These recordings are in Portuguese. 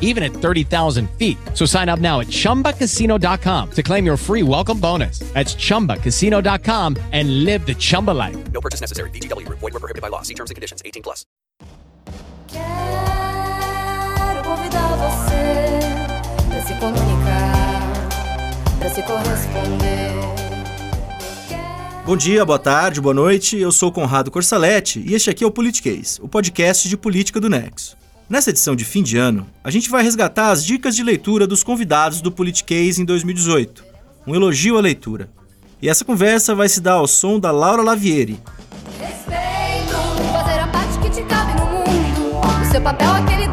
even at 30,000 feet. So sign up now at ChumbaCasino.com to claim your free welcome bonus. That's ChumbaCasino.com and live the Chumba life. No purchase necessary. VGW Group. Void were prohibited by law. See terms and conditions. 18 plus. Quero convidar você pra se comunicar, pra se corresponder. Bom dia, boa tarde, boa noite. Eu sou Conrado Corsaletti e este aqui é o Politiquês, o podcast de política do Nexo. Nessa edição de fim de ano, a gente vai resgatar as dicas de leitura dos convidados do Politiquês em 2018. Um elogio à leitura. E essa conversa vai se dar ao som da Laura Lavieri, Respeito, fazer a parte que te cabe no mundo. O seu papel é aquele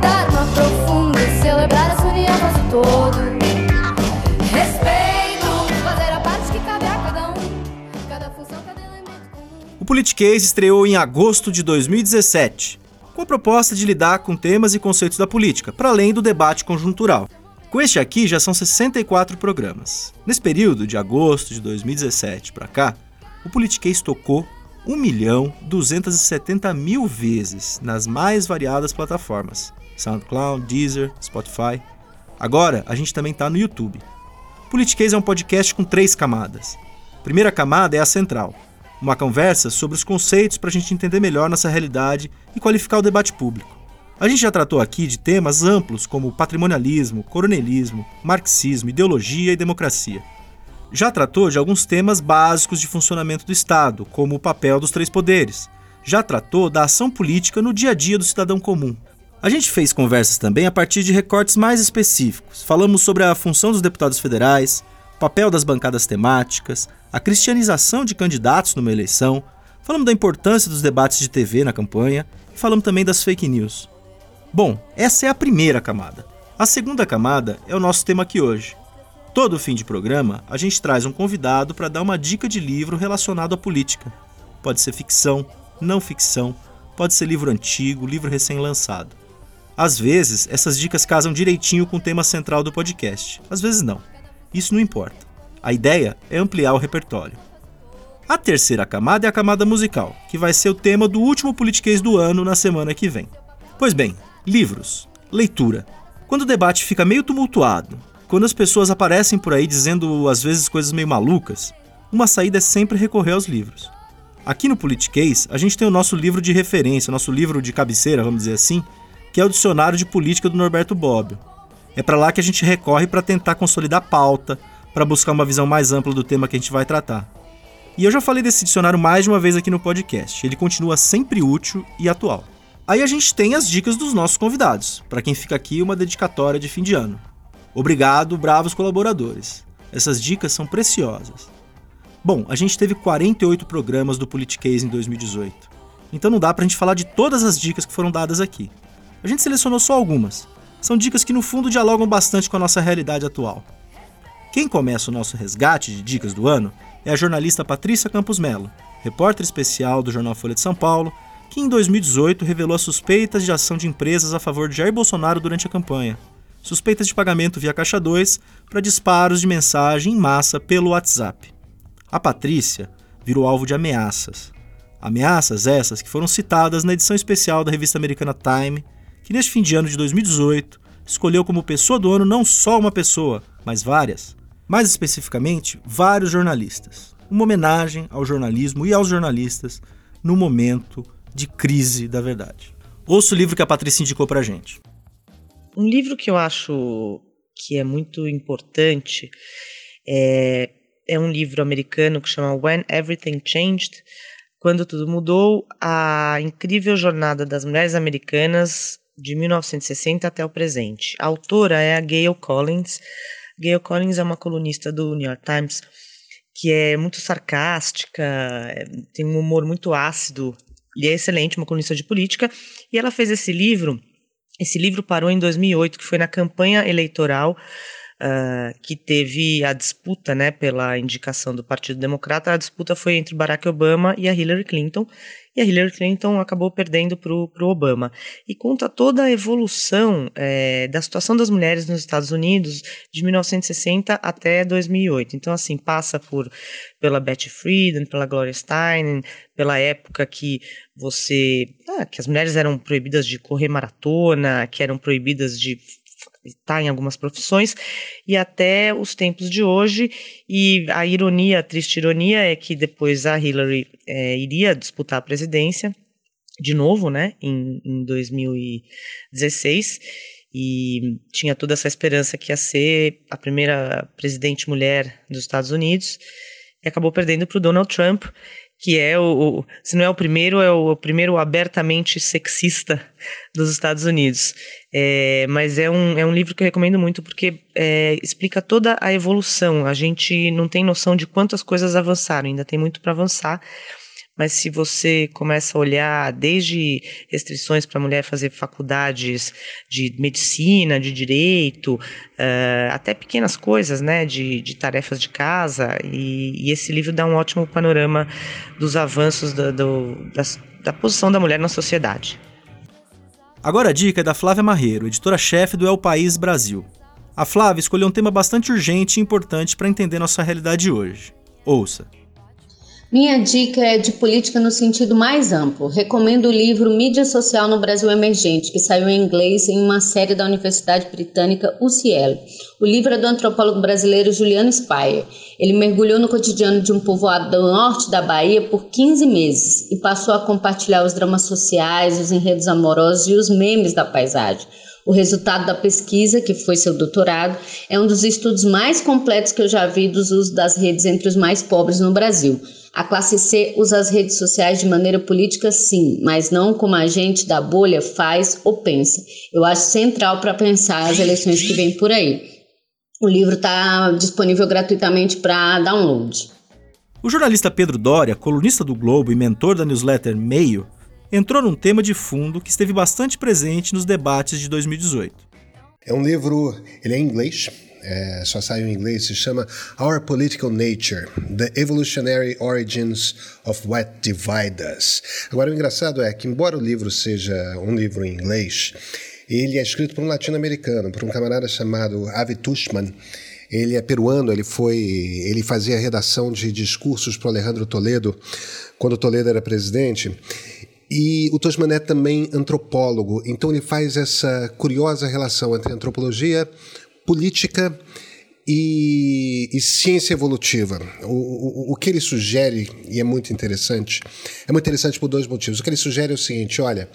profundo, celebrar a sua união o todo. Respeito, fazer a parte que cabe a cada um. Cada função, cada elemento comum. O Politiquês estreou em agosto de 2017, com a proposta de lidar com temas e conceitos da política, para além do debate conjuntural. Com este aqui já são 64 programas. Nesse período, de agosto de 2017 para cá, o Politiquês tocou 1 milhão 270 mil vezes nas mais variadas plataformas: SoundCloud, Deezer, Spotify. Agora a gente também está no YouTube. Politiquês é um podcast com três camadas. A primeira camada é a central, uma conversa sobre os conceitos para a gente entender melhor nossa realidade e qualificar o debate público. A gente já tratou aqui de temas amplos como patrimonialismo, coronelismo, marxismo, ideologia e democracia. Já tratou de alguns temas básicos de funcionamento do Estado, como o papel dos três poderes. Já tratou da ação política no dia a dia do cidadão comum. A gente fez conversas também a partir de recortes mais específicos. Falamos sobre a função dos deputados federais, papel das bancadas temáticas, a cristianização de candidatos numa eleição, falamos da importância dos debates de TV na campanha e falamos também das fake news. Bom, essa é a primeira camada. A segunda camada é o nosso tema aqui hoje. Todo fim de programa, a gente traz um convidado para dar uma dica de livro relacionado à política. Pode ser ficção, não ficção, pode ser livro antigo, livro recém-lançado. Às vezes, essas dicas casam direitinho com o tema central do podcast, às vezes não. Isso não importa. A ideia é ampliar o repertório. A terceira camada é a camada musical, que vai ser o tema do último politiquês do ano na semana que vem. Pois bem, livros, leitura. Quando o debate fica meio tumultuado, quando as pessoas aparecem por aí dizendo às vezes coisas meio malucas, uma saída é sempre recorrer aos livros. Aqui no Politiquês, a gente tem o nosso livro de referência, o nosso livro de cabeceira, vamos dizer assim, que é o Dicionário de Política do Norberto Bobbio. É para lá que a gente recorre para tentar consolidar pauta, para buscar uma visão mais ampla do tema que a gente vai tratar. E eu já falei desse dicionário mais de uma vez aqui no podcast. Ele continua sempre útil e atual. Aí a gente tem as dicas dos nossos convidados. Para quem fica aqui, uma dedicatória de fim de ano. Obrigado, bravos colaboradores. Essas dicas são preciosas. Bom, a gente teve 48 programas do Politiquês em 2018. Então não dá pra gente falar de todas as dicas que foram dadas aqui. A gente selecionou só algumas. São dicas que no fundo dialogam bastante com a nossa realidade atual. Quem começa o nosso resgate de dicas do ano é a jornalista Patrícia Campos Melo, repórter especial do jornal Folha de São Paulo, que em 2018 revelou as suspeitas de ação de empresas a favor de Jair Bolsonaro durante a campanha. Suspeitas de pagamento via Caixa 2 para disparos de mensagem em massa pelo WhatsApp. A Patrícia virou alvo de ameaças. Ameaças essas que foram citadas na edição especial da revista americana Time, que neste fim de ano de 2018 escolheu como pessoa do ano não só uma pessoa, mas várias. Mais especificamente, vários jornalistas. Uma homenagem ao jornalismo e aos jornalistas no momento de crise da verdade. Ouça o livro que a Patrícia indicou pra gente. Um livro que eu acho que é muito importante é, é um livro americano que chama When Everything Changed, Quando Tudo Mudou, a incrível jornada das mulheres americanas de 1960 até o presente. A autora é a Gail Collins. Gail Collins é uma colunista do New York Times que é muito sarcástica, é, tem um humor muito ácido e é excelente, uma colunista de política. E ela fez esse livro. Esse livro parou em 2008, que foi na campanha eleitoral uh, que teve a disputa, né, pela indicação do Partido Democrata. A disputa foi entre Barack Obama e a Hillary Clinton e a Hillary Clinton acabou perdendo para o Obama. E conta toda a evolução é, da situação das mulheres nos Estados Unidos de 1960 até 2008. Então, assim, passa por pela Betty Friedan, pela Gloria Steinem, pela época que você. Ah, que as mulheres eram proibidas de correr maratona, que eram proibidas de está em algumas profissões, e até os tempos de hoje. E a ironia, a triste ironia, é que depois a Hillary é, iria disputar a presidência de novo, né, em, em 2016, e tinha toda essa esperança que ia ser a primeira presidente mulher dos Estados Unidos, e acabou perdendo para o Donald Trump, que é o, o, se não é o primeiro, é o, o primeiro abertamente sexista dos Estados Unidos. É, mas é um, é um livro que eu recomendo muito porque é, explica toda a evolução. A gente não tem noção de quantas coisas avançaram, ainda tem muito para avançar mas se você começa a olhar desde restrições para a mulher fazer faculdades de medicina, de direito, uh, até pequenas coisas, né, de, de tarefas de casa, e, e, esse livro dá um ótimo panorama dos avanços do, do, das, da posição da mulher na sociedade. Agora a dica é da Flávia Marreiro, editora-chefe do El País Brasil. A Flávia escolheu um tema bastante urgente e importante para entender nossa realidade hoje. Ouça! Minha dica é de política no sentido mais amplo. Recomendo o livro Mídia Social no Brasil Emergente, que saiu em inglês em uma série da Universidade Britânica UCL. O livro é do antropólogo brasileiro Juliano Speyer. Ele mergulhou no cotidiano de um povoado do norte da Bahia por 15 meses e passou a compartilhar os dramas sociais, os enredos amorosos e os memes da paisagem. O resultado da pesquisa, que foi seu doutorado, é um dos estudos mais completos que eu já vi dos usos das redes entre os mais pobres no Brasil. A classe C usa as redes sociais de maneira política, sim, mas não como a gente da bolha faz ou pensa. Eu acho central para pensar as eleições que vêm por aí. O livro está disponível gratuitamente para download. O jornalista Pedro Doria, colunista do Globo e mentor da newsletter Meio, entrou num tema de fundo que esteve bastante presente nos debates de 2018. É um livro, ele é em inglês, é, só saiu em inglês, se chama Our Political Nature: The Evolutionary Origins of What Divide Us. Agora, o engraçado é que, embora o livro seja um livro em inglês, ele é escrito por um latino-americano, por um camarada chamado Avi Tushman. Ele é peruano, ele foi, ele fazia redação de discursos para Alejandro Toledo quando Toledo era presidente. E o Tushman é também antropólogo, então ele faz essa curiosa relação entre antropologia, política e, e ciência evolutiva. O, o, o, que ele sugere, e é muito interessante, é muito interessante por dois motivos. O que ele sugere é o seguinte: olha.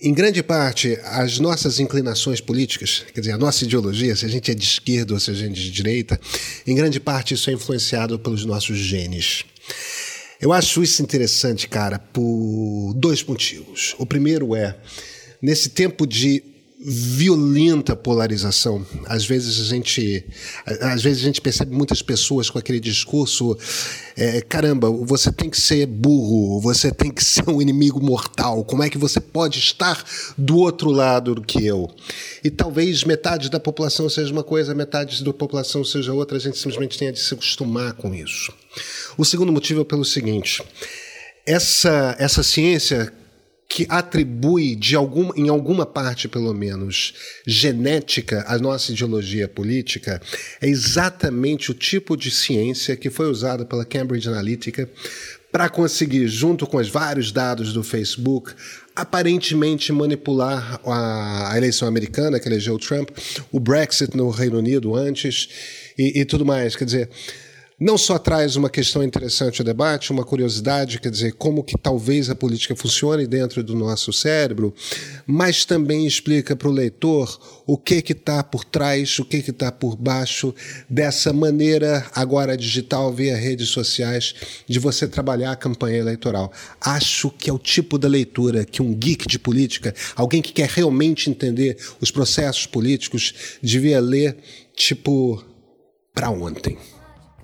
Em grande parte, as nossas inclinações políticas, quer dizer, a nossa ideologia, se a gente é de esquerda ou se a gente é de direita, em grande parte isso é influenciado pelos nossos genes. Eu acho isso interessante, cara, por dois motivos. O primeiro é, nesse tempo de violenta polarização. Às vezes a gente, às vezes a gente percebe muitas pessoas com aquele discurso, é, caramba, você tem que ser burro, você tem que ser um inimigo mortal. Como é que você pode estar do outro lado do que eu? E talvez metade da população seja uma coisa, metade da população seja outra. A gente simplesmente tenha de se acostumar com isso. O segundo motivo é pelo seguinte. Essa, essa ciência que atribui de algum, em alguma parte pelo menos genética à nossa ideologia política é exatamente o tipo de ciência que foi usada pela Cambridge Analytica para conseguir, junto com os vários dados do Facebook, aparentemente manipular a, eleição americana que elegeu Trump, o Brexit no Reino Unido antes e, e tudo mais. Quer dizer, não só traz uma questão interessante ao debate, uma curiosidade, quer dizer, como que talvez a política funcione dentro do nosso cérebro, mas também explica para o leitor o que que está por trás, o que que está por baixo dessa maneira agora digital via redes sociais de você trabalhar a campanha eleitoral. Acho que é o tipo da leitura que um geek de política, alguém que quer realmente entender os processos políticos, devia ler tipo para ontem.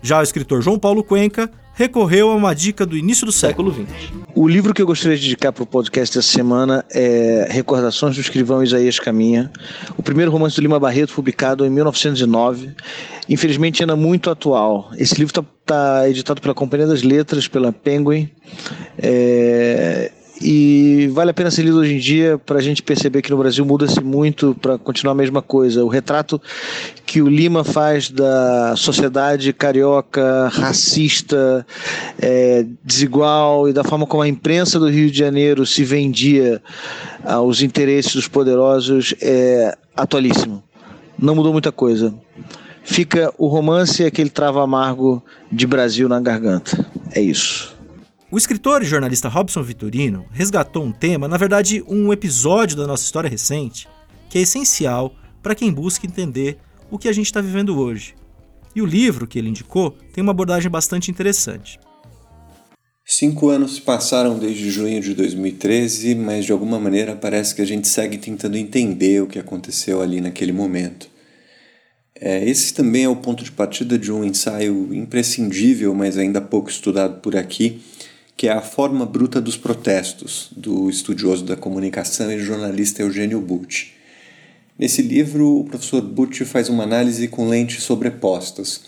Já o escritor João Paulo Cuenca recorreu a uma dica do início do século XX. O livro que eu gostaria de indicar para o podcast dessa semana é Recordações do Escrivão Isaías Caminha, o primeiro romance do Lima Barreto, publicado em 1909. Infelizmente, ainda muito atual. Esse livro está tá editado pela Companhia das Letras, pela Penguin. É, e vale a pena ser lido hoje em dia para a gente perceber que no Brasil muda-se muito para continuar a mesma coisa. O retrato que o Lima faz da sociedade carioca, racista, é, desigual e da forma como a imprensa do Rio de Janeiro se vendia aos interesses dos poderosos é atualíssimo. Não mudou muita coisa. Fica o romance e aquele trava amargo de Brasil na garganta. É isso. O escritor e jornalista Robson Vitorino resgatou um tema, na verdade, um episódio da nossa história recente, que é essencial para quem busca entender o que a gente está vivendo hoje. E o livro que ele indicou tem uma abordagem bastante interessante. Cinco anos se passaram desde junho de 2013, mas de alguma maneira parece que a gente segue tentando entender o que aconteceu ali naquele momento. É, esse também é o ponto de partida de um ensaio imprescindível, mas ainda pouco estudado por aqui, que é A Forma Bruta dos Protestos, do estudioso da comunicação e jornalista Eugênio Butti. Nesse livro, o professor Butti faz uma análise com lentes sobrepostas,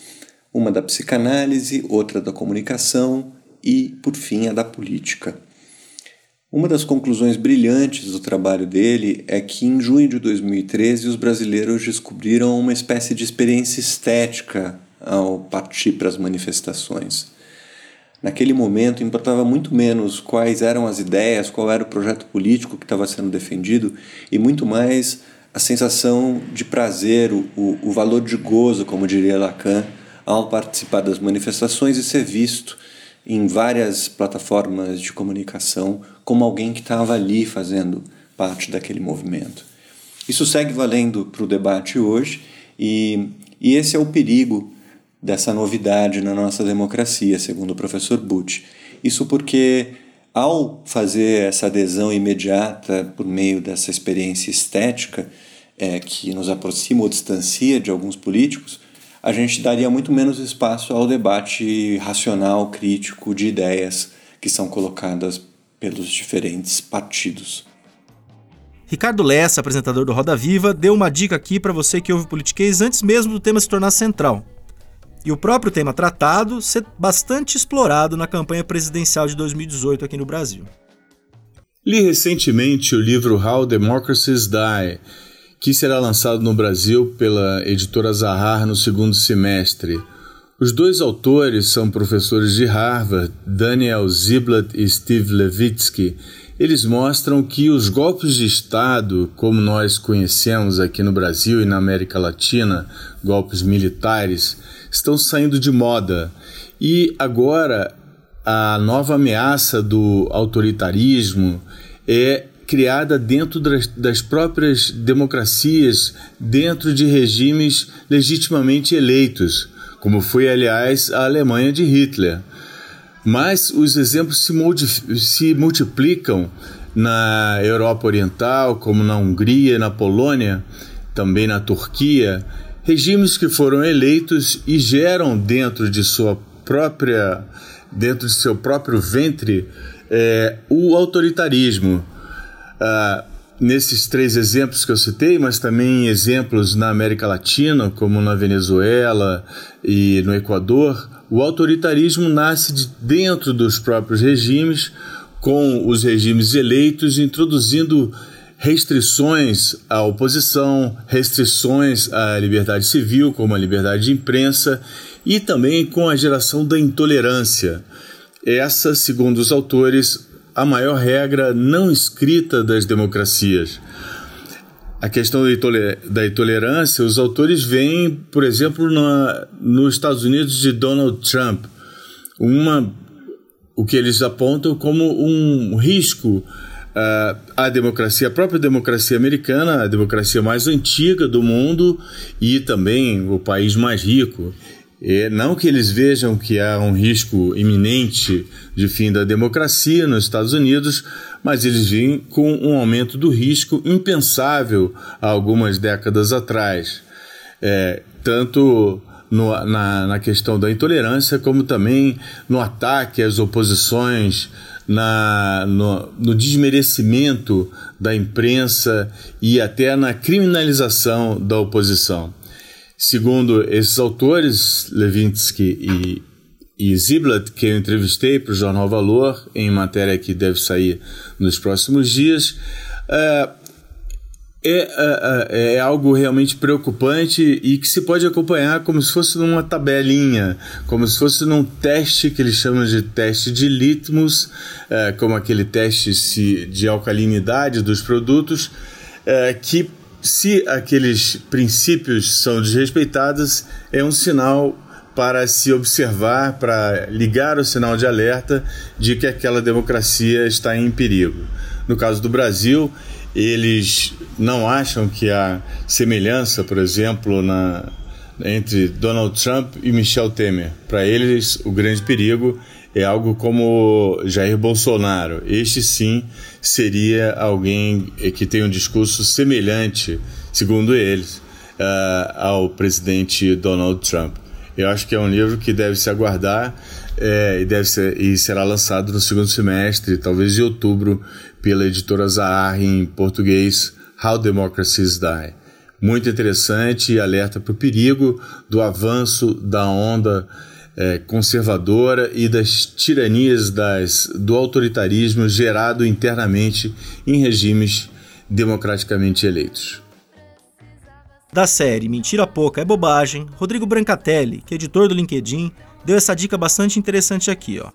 uma da psicanálise, outra da comunicação e, por fim, a da política. Uma das conclusões brilhantes do trabalho dele é que em junho de 2013 os brasileiros descobriram uma espécie de experiência estética ao partir para as manifestações. Naquele momento importava muito menos quais eram as ideias, qual era o projeto político que estava sendo defendido e muito mais a sensação de prazer, o, o valor de gozo, como diria Lacan, ao participar das manifestações e ser visto em várias plataformas de comunicação como alguém que estava ali fazendo parte daquele movimento. Isso segue valendo para o debate hoje e, e esse é o perigo dessa novidade na nossa democracia, segundo o professor Butch. Isso porque, ao fazer essa adesão imediata por meio dessa experiência estética, é, que nos aproxima ou distancia de alguns políticos, a gente daria muito menos espaço ao debate racional, crítico de ideias que são colocadas pelos diferentes partidos. Ricardo Lessa, apresentador do Roda Viva, deu uma dica aqui para você que ouve politiquês antes mesmo do tema se tornar central e o próprio tema tratado ser bastante explorado na campanha presidencial de 2018 aqui no Brasil. Li recentemente o livro How Democracies Die, que será lançado no Brasil pela editora Zahar no segundo semestre. Os dois autores são professores de Harvard, Daniel Ziblatt e Steve Levitsky. Eles mostram que os golpes de Estado, como nós conhecemos aqui no Brasil e na América Latina, golpes militares, estão saindo de moda. E agora a nova ameaça do autoritarismo é criada dentro das próprias democracias, dentro de regimes legitimamente eleitos, como foi, aliás, a Alemanha de Hitler. Mas os exemplos se, se multiplicam na Europa Oriental, como na Hungria, na Polônia, também na Turquia, regimes que foram eleitos e geram dentro de sua própria dentro de seu próprio ventre é, o autoritarismo. Ah, nesses três exemplos que eu citei, mas também exemplos na América Latina, como na Venezuela e no Equador, o autoritarismo nasce de dentro dos próprios regimes, com os regimes eleitos, introduzindo restrições à oposição, restrições à liberdade civil, como a liberdade de imprensa, e também com a geração da intolerância. Essa, segundo os autores, a maior regra não escrita das democracias. a questão da intolerância, os autores veem, por exemplo, na, nos Estados Unidos de Donald Trump, uma, o que eles apontam como um risco uh, à democracia, a própria democracia americana, a democracia mais antiga do mundo e também o país mais rico. Não que eles vejam que há um risco iminente de fim da democracia nos Estados Unidos, mas eles vêm com um aumento do risco impensável há algumas décadas atrás. É, tanto no, na, na questão da intolerância, como também no ataque às oposições, na, no, no, desmerecimento da imprensa e até na criminalização da oposição. Segundo esses autores, Levinsky e e Ziblatt, que eu entrevistei para o Jornal Valor, em matéria que deve sair nos próximos dias, é, é, é, é, algo realmente preocupante e que se pode acompanhar como se fosse numa tabelinha, como se fosse num teste que eles chamam de teste de litmus, é, como aquele teste de alcalinidade dos produtos, é, que se aqueles princípios são desrespeitados, é um sinal para se observar, para ligar o sinal de alerta de que aquela democracia está em perigo. No caso do Brasil, eles não acham que há semelhança, por exemplo, na, entre Donald Trump e Michel Temer. Para eles, o grande perigo é algo como Jair Bolsonaro. Este sim seria alguém que tem um discurso semelhante, segundo eles, uh, ao presidente Donald Trump. Eu acho que é um livro que deve se aguardar é, e, deve ser, e será lançado no segundo semestre, talvez em outubro, pela editora Zahar em português, How Democracies Die. Muito interessante e alerta para o perigo do avanço da onda é, conservadora e das tiranias das, do autoritarismo gerado internamente em regimes democraticamente eleitos. Da série Mentira Pouca é Bobagem, Rodrigo Brancatelli, que é editor do LinkedIn, deu essa dica bastante interessante aqui, ó.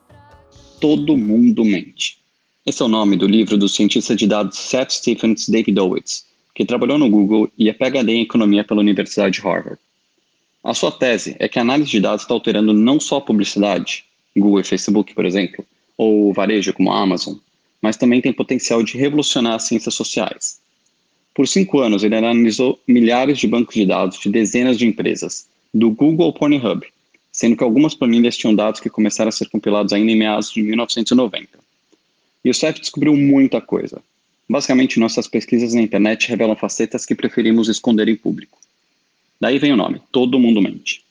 Todo mundo mente. Esse é o nome do livro do cientista de dados Seth Stephens Davidowitz, que trabalhou no Google e é PhD em economia pela Universidade de Harvard. A sua tese é que a análise de dados está alterando não só a publicidade, Google e Facebook, por exemplo, ou varejo como a Amazon, mas também tem potencial de revolucionar as ciências sociais, por cinco anos, ele analisou milhares de bancos de dados de dezenas de empresas, do Google ao Pornhub, sendo que algumas planilhas tinham dados que começaram a ser compilados ainda em meados de 1990. E o CEF descobriu muita coisa. Basicamente, nossas pesquisas na internet revelam facetas que preferimos esconder em público. Daí vem o nome, Todo Mundo Mente.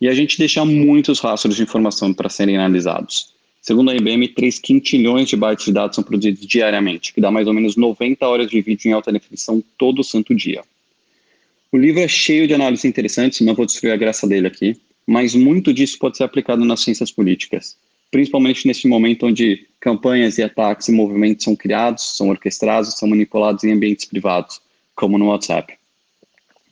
E a gente deixa muitos rastros de informação para serem analisados, Segundo a IBM, 3 quintilhões de bytes de dados são produzidos diariamente, que dá mais ou menos 90 horas de vídeo em alta definição todo santo dia. O livro é cheio de análises interessantes, não vou destruir a graça dele aqui, mas muito disso pode ser aplicado nas ciências políticas, principalmente nesse momento onde campanhas e ataques e movimentos são criados, são orquestrados, são manipulados em ambientes privados, como no WhatsApp.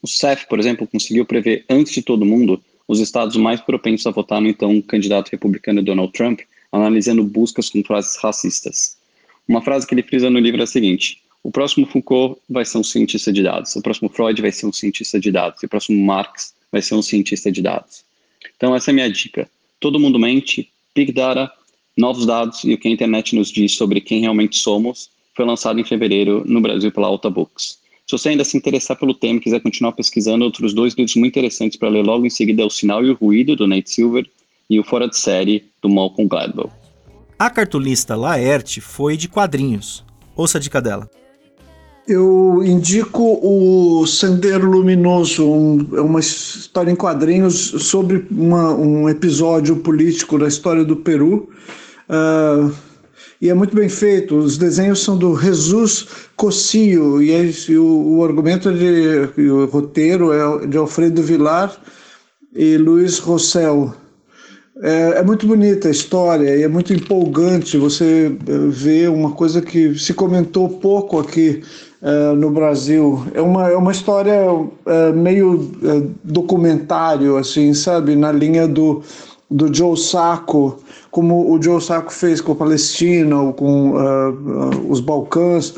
O CEF, por exemplo, conseguiu prever antes de todo mundo os estados mais propensos a votar no então candidato republicano Donald Trump analisando buscas com frases racistas. Uma frase que ele frisa no livro é a seguinte: o próximo Foucault vai ser um cientista de dados, o próximo Freud vai ser um cientista de dados, e o próximo Marx vai ser um cientista de dados. Então, essa é a minha dica. Todo mundo mente, Big Data, novos dados e o que a internet nos diz sobre quem realmente somos foi lançado em fevereiro no Brasil pela Alta Books. Se você ainda se interessar pelo tema e quiser continuar pesquisando, outros dois livros muito interessantes para ler logo em seguida é O Sinal e o Ruído, do Nate Silver, e o Fora de Série, do Malcolm Gladwell. A cartunista Laerte foi de quadrinhos. Ouça a dica dela. Eu indico o Sendero Luminoso, um, é uma história em quadrinhos sobre uma, um episódio político da história do Peru. Uh, e é muito bem feito. Os desenhos são do Jesus Cossio e, é, e o, o, argumento é de, o roteiro é de Alfredo Vilar e Luiz Rossell. É, é, muito bonita a história e é muito empolgante você é, ver uma coisa que se comentou pouco aqui é, no Brasil. É uma, é uma história é, meio é, documentário, assim, sabe? Na linha do, do Joe Sacco, como o Joe Sacco fez com a Palestina ou com uh, uh, os Balcãs.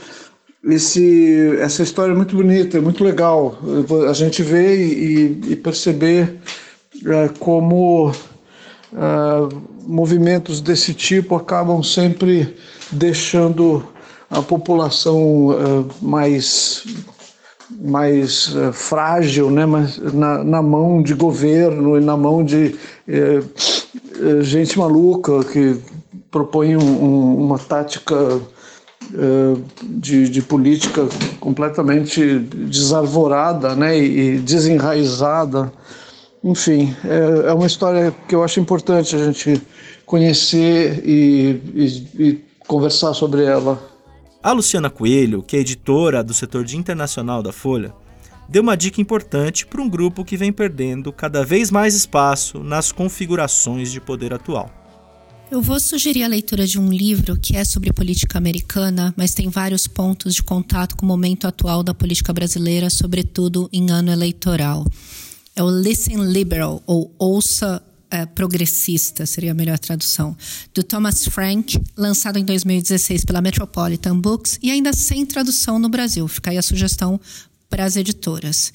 esse, essa história é muito bonita, é muito legal a gente ver e, e perceber como movimentos desse tipo acabam sempre deixando a população é, mais mais uh, frágil, né, mas na, na, mão de governo e na mão de uh, gente maluca que propõe um, um, uma tática de, de, política completamente desarvorada né, e, desenraizada. Enfim, é, é, uma história que eu acho importante a gente conhecer e, e, e conversar sobre ela. A Luciana Coelho, que é editora do setor de internacional da Folha, deu uma dica importante para um grupo que vem perdendo cada vez mais espaço nas configurações de poder atual. Eu vou sugerir a leitura de um livro que é sobre política americana, mas tem vários pontos de contato com o momento atual da política brasileira, sobretudo em ano eleitoral. É o Listen Liberal, ou Ouça é, Progressista, seria a melhor tradução, do Thomas Frank, lançado em 2016 pela Metropolitan Books e ainda sem tradução no Brasil. Fica aí a sugestão para as editoras.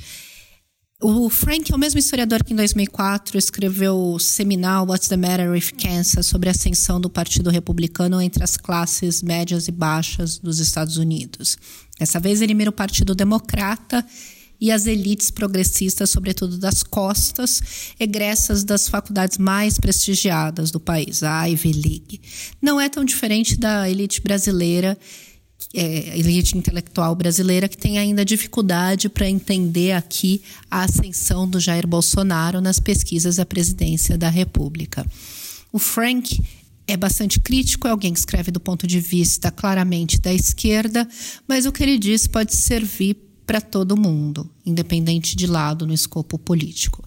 O Frank é o mesmo historiador que em 2004 escreveu o seminal What's the Matter with Kansas sobre a ascensão do Partido Republicano entre as classes médias e baixas dos Estados Unidos. Dessa vez ele mira o Partido Democrata e as elites progressistas, sobretudo das costas, egressas das faculdades mais prestigiadas do país, a Ivy League. Não é tão diferente da elite brasileira é, elite intelectual brasileira que tem ainda dificuldade para entender aqui a ascensão do Jair Bolsonaro nas pesquisas à presidência da República. O Frank é bastante crítico, é alguém que escreve do ponto de vista claramente da esquerda, mas o que ele diz pode servir para todo mundo, independente de lado no escopo político.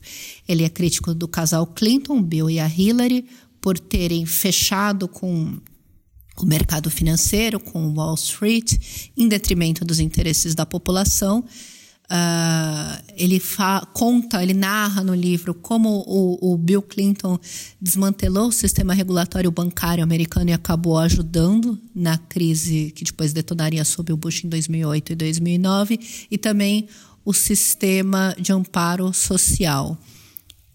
Ele é crítico do casal Clinton, Bill e a Hillary, por terem fechado com o mercado financeiro, com Wall Street, em detrimento dos interesses da população. Uh, ele conta, ele narra no livro como o, o, Bill Clinton desmantelou o sistema regulatório bancário americano e acabou ajudando na crise que depois detonaria sob o Bush em 2008 e 2009, e também o sistema de amparo social.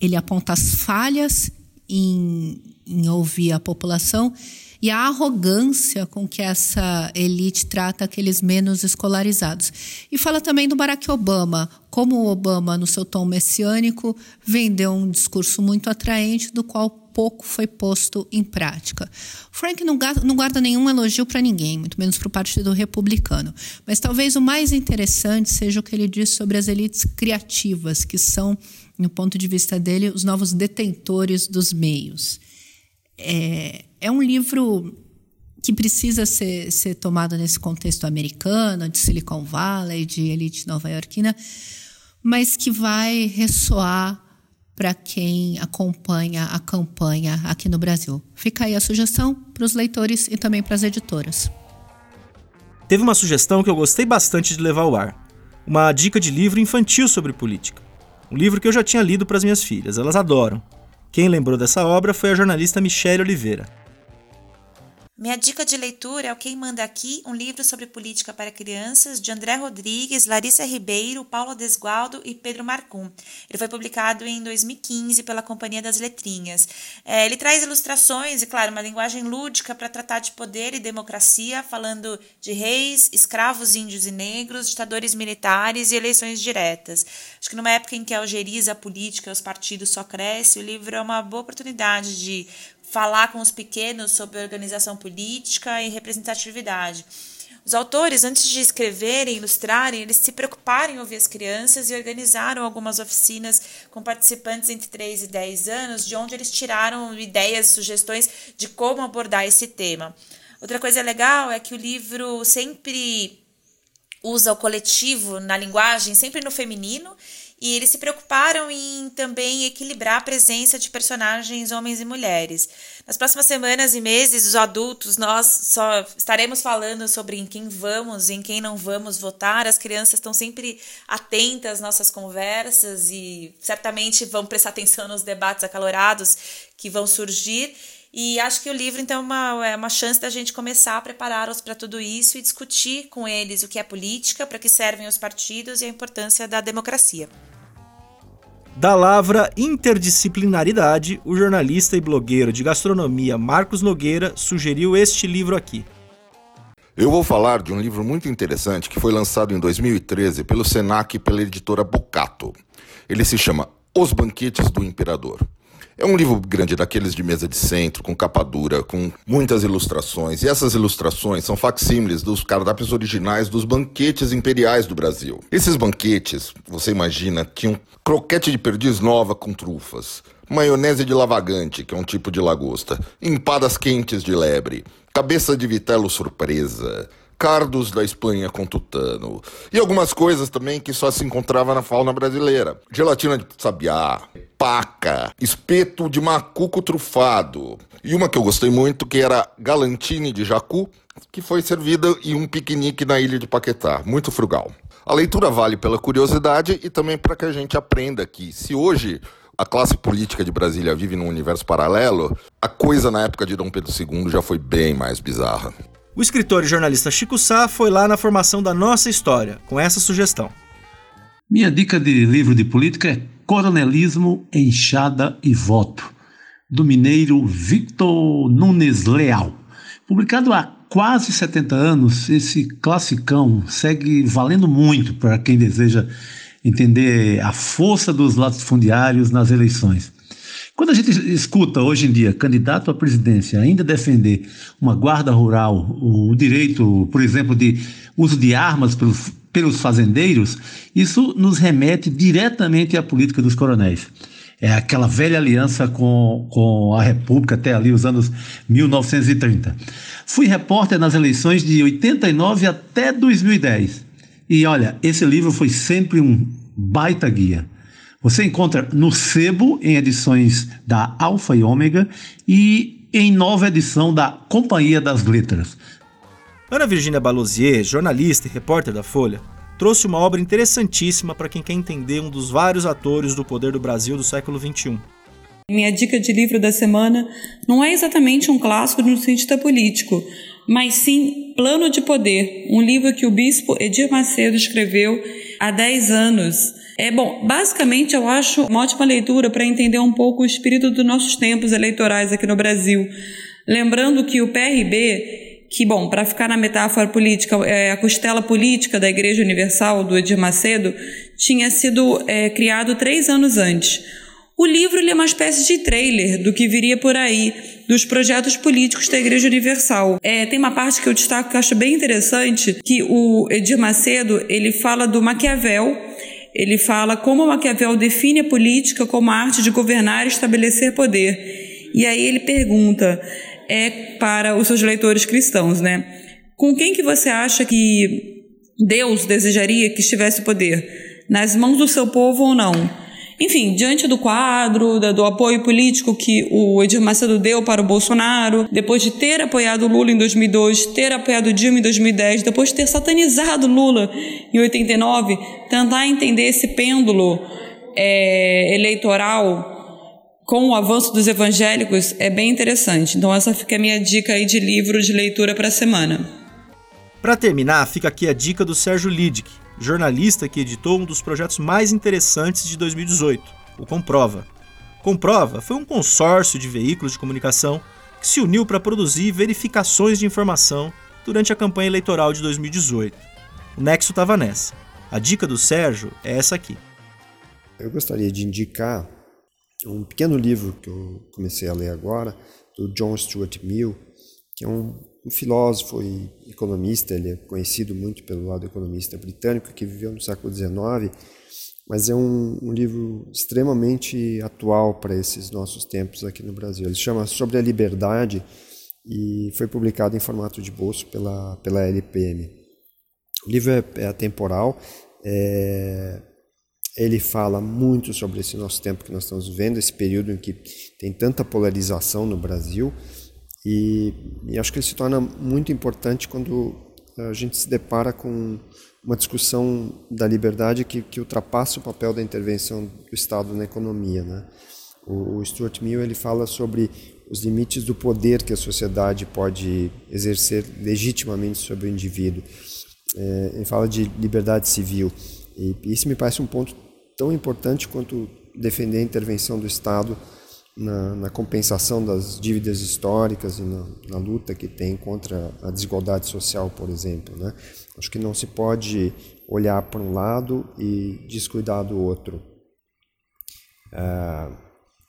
Ele aponta as falhas em, em ouvir a população e a arrogância com que essa elite trata aqueles menos escolarizados. E fala também do Barack Obama, como o Obama, no seu tom messiânico, vendeu um discurso muito atraente, do qual pouco foi posto em prática. Frank não, guarda nenhum elogio para ninguém, muito menos para o Partido Republicano. Mas talvez o mais interessante seja o que ele diz sobre as elites criativas, que são, no ponto de vista dele, os novos detentores dos meios. É, é um livro que precisa ser, ser tomado nesse contexto americano, de Silicon Valley, de elite nova-iorquina, mas que vai ressoar para quem acompanha a campanha aqui no Brasil. Fica aí a sugestão para os leitores e também para as editoras. Teve uma sugestão que eu gostei bastante de levar ao ar. Uma dica de livro infantil sobre política. Um livro que eu já tinha lido para as minhas filhas, elas adoram. Quem lembrou dessa obra foi a jornalista Michelle Oliveira. Minha dica de leitura é o Quem Manda Aqui, um livro sobre política para crianças, de André Rodrigues, Larissa Ribeiro, Paulo Desgualdo e Pedro Marcum. Ele foi publicado em 2015 pela Companhia das Letrinhas. É, ele traz ilustrações e, claro, uma linguagem lúdica para tratar de poder e democracia, falando de reis, escravos índios e negros, ditadores militares e eleições diretas. Acho que numa época em que a algeriza a política e os partidos só cresce, o livro é uma boa oportunidade de falar com os pequenos sobre organização política e representatividade. Os autores, antes de escreverem, ilustrarem, eles se preocuparam em ouvir as crianças e organizaram algumas oficinas com participantes entre 3 e 10 anos, de onde eles tiraram ideias, sugestões de como abordar esse tema. Outra coisa legal é que o livro sempre usa o coletivo na linguagem, sempre no feminino, e eles se preocuparam em também equilibrar a presença de personagens homens e mulheres. Nas próximas semanas e meses, os adultos, nós só estaremos falando sobre em quem vamos e em quem não vamos votar. As crianças estão sempre atentas às nossas conversas e certamente vão prestar atenção nos debates acalorados que vão surgir. E acho que o livro, então, é uma, é uma chance da gente começar a preparar-os para tudo isso e discutir com eles o que é política, para que servem os partidos e a importância da democracia. Da lavra interdisciplinaridade, o jornalista e blogueiro de gastronomia Marcos Nogueira sugeriu este livro aqui. Eu vou falar de um livro muito interessante que foi lançado em 2013 pelo Senac e pela editora Bocato. Ele se chama Os Banquetes do Imperador. É um livro grande daqueles de mesa de centro, com capa dura, com muitas ilustrações. E essas ilustrações são facsímiles dos cardápios originais dos banquetes imperiais do Brasil. Esses banquetes, você imagina, tinham croquete de perdiz nova com trufas, maionese de lavagante, que é um tipo de lagosta, empadas quentes de lebre, cabeça de vitelo surpresa, cardos da Espanha com tutano. E algumas coisas também que só se encontrava na fauna brasileira. Gelatina de sabiá, paca, espeto de macuco trufado. E uma que eu gostei muito que era galantine de jacu, que foi servida em um piquenique na ilha de Paquetá. Muito frugal. A leitura vale pela curiosidade e também para que a gente aprenda que se hoje a classe política de Brasília vive num universo paralelo, a coisa na época de Dom Pedro II já foi bem mais bizarra. O escritor e jornalista Chico Sá foi lá na formação da nossa história, com essa sugestão. Minha dica de livro de política é Coronelismo, Enxada e Voto, do mineiro Victor Nunes Leal. Publicado há quase 70 anos, esse classicão segue valendo muito para quem deseja entender a força dos latifundiários nas eleições. Quando a gente escuta hoje em dia candidato à presidência ainda defender uma guarda rural, o direito, por exemplo, de uso de armas pelos, pelos fazendeiros, isso nos remete diretamente à política dos coronéis. É aquela velha aliança com, com a República até ali os anos 1930. Fui repórter nas eleições de 89 até 2010. E olha, esse livro foi sempre um baita guia. Você encontra no Sebo, em edições da Alfa e Ômega, e em nova edição da Companhia das Letras. Ana Virginia Balosier, jornalista e repórter da Folha, trouxe uma obra interessantíssima para quem quer entender um dos vários atores do poder do Brasil do século XXI. Minha dica de livro da semana não é exatamente um clássico no sentido político, mas sim Plano de Poder, um livro que o bispo Edir Macedo escreveu há 10 anos é bom, basicamente eu acho uma ótima leitura para entender um pouco o espírito dos nossos tempos eleitorais aqui no Brasil. Lembrando que o PRB, que bom, para ficar na metáfora política, é a costela política da Igreja Universal do Edir Macedo, tinha sido é, criado três anos antes. O livro é uma espécie de trailer do que viria por aí, dos projetos políticos da Igreja Universal. É, tem uma parte que eu destaco que eu acho bem interessante, que o Edir Macedo ele fala do Maquiavel ele fala como Maquiavel define a política como a arte de governar e estabelecer poder. E aí ele pergunta é para os seus leitores cristãos, né? Com quem que você acha que Deus desejaria que estivesse o poder? Nas mãos do seu povo ou não? Enfim, diante do quadro, do apoio político que o Edir Macedo deu para o Bolsonaro, depois de ter apoiado Lula em 2002, ter apoiado Dilma em 2010, depois de ter satanizado Lula em 89, tentar entender esse pêndulo é, eleitoral com o avanço dos evangélicos é bem interessante. Então essa fica a minha dica aí de livro de leitura para a semana. Para terminar, fica aqui a dica do Sérgio Lidic, jornalista que editou um dos projetos mais interessantes de 2018, o Comprova. Comprova foi um consórcio de veículos de comunicação que se uniu para produzir verificações de informação durante a campanha eleitoral de 2018. O Nexo estava nessa. A dica do Sérgio é essa aqui. Eu gostaria de indicar um pequeno livro que eu comecei a ler agora, do John Stuart Mill, que é um um filósofo e economista, ele é conhecido muito pelo lado economista britânico, que viveu no século XIX, mas é um, um livro extremamente atual para esses nossos tempos aqui no Brasil. Ele chama Sobre a Liberdade e foi publicado em formato de bolso pela, pela LPM. O livro é, é atemporal, é, ele fala muito sobre esse nosso tempo que nós estamos vivendo, esse período em que tem tanta polarização no Brasil, e, e, acho que ele se torna muito importante quando a gente se depara com uma discussão da liberdade que, que ultrapassa o papel da intervenção do Estado na economia. Né? O, o Stuart Mill ele fala sobre os limites do poder que a sociedade pode exercer legitimamente sobre o indivíduo. É, ele fala de liberdade civil e isso me parece um ponto tão importante quanto defender a intervenção do Estado na, na compensação das dívidas históricas e na, na, luta que tem contra a desigualdade social, por exemplo. Né? Acho que não se pode olhar para um lado e descuidar do outro. É,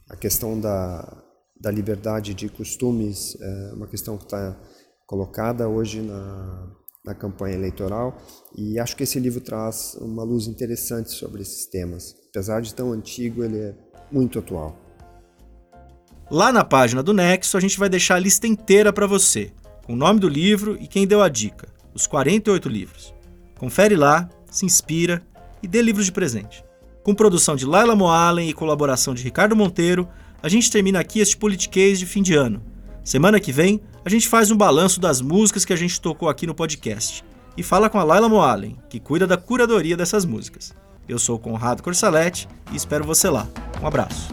a questão da, da liberdade de costumes é uma questão que está colocada hoje na, na campanha eleitoral e acho que esse livro traz uma luz interessante sobre esses temas. Apesar de tão antigo, ele é muito atual. Lá na página do Nexo, a gente vai deixar a lista inteira para você, com o nome do livro e quem deu a dica, os 48 livros. Confere lá, se inspira e dê livros de presente. Com produção de Laila Moalen e colaboração de Ricardo Monteiro, a gente termina aqui este Politiquês de fim de ano. Semana que vem, a gente faz um balanço das músicas que a gente tocou aqui no podcast e fala com a Laila Moalen, que cuida da curadoria dessas músicas. Eu sou o Conrado Corsaletti e espero você lá. Um abraço.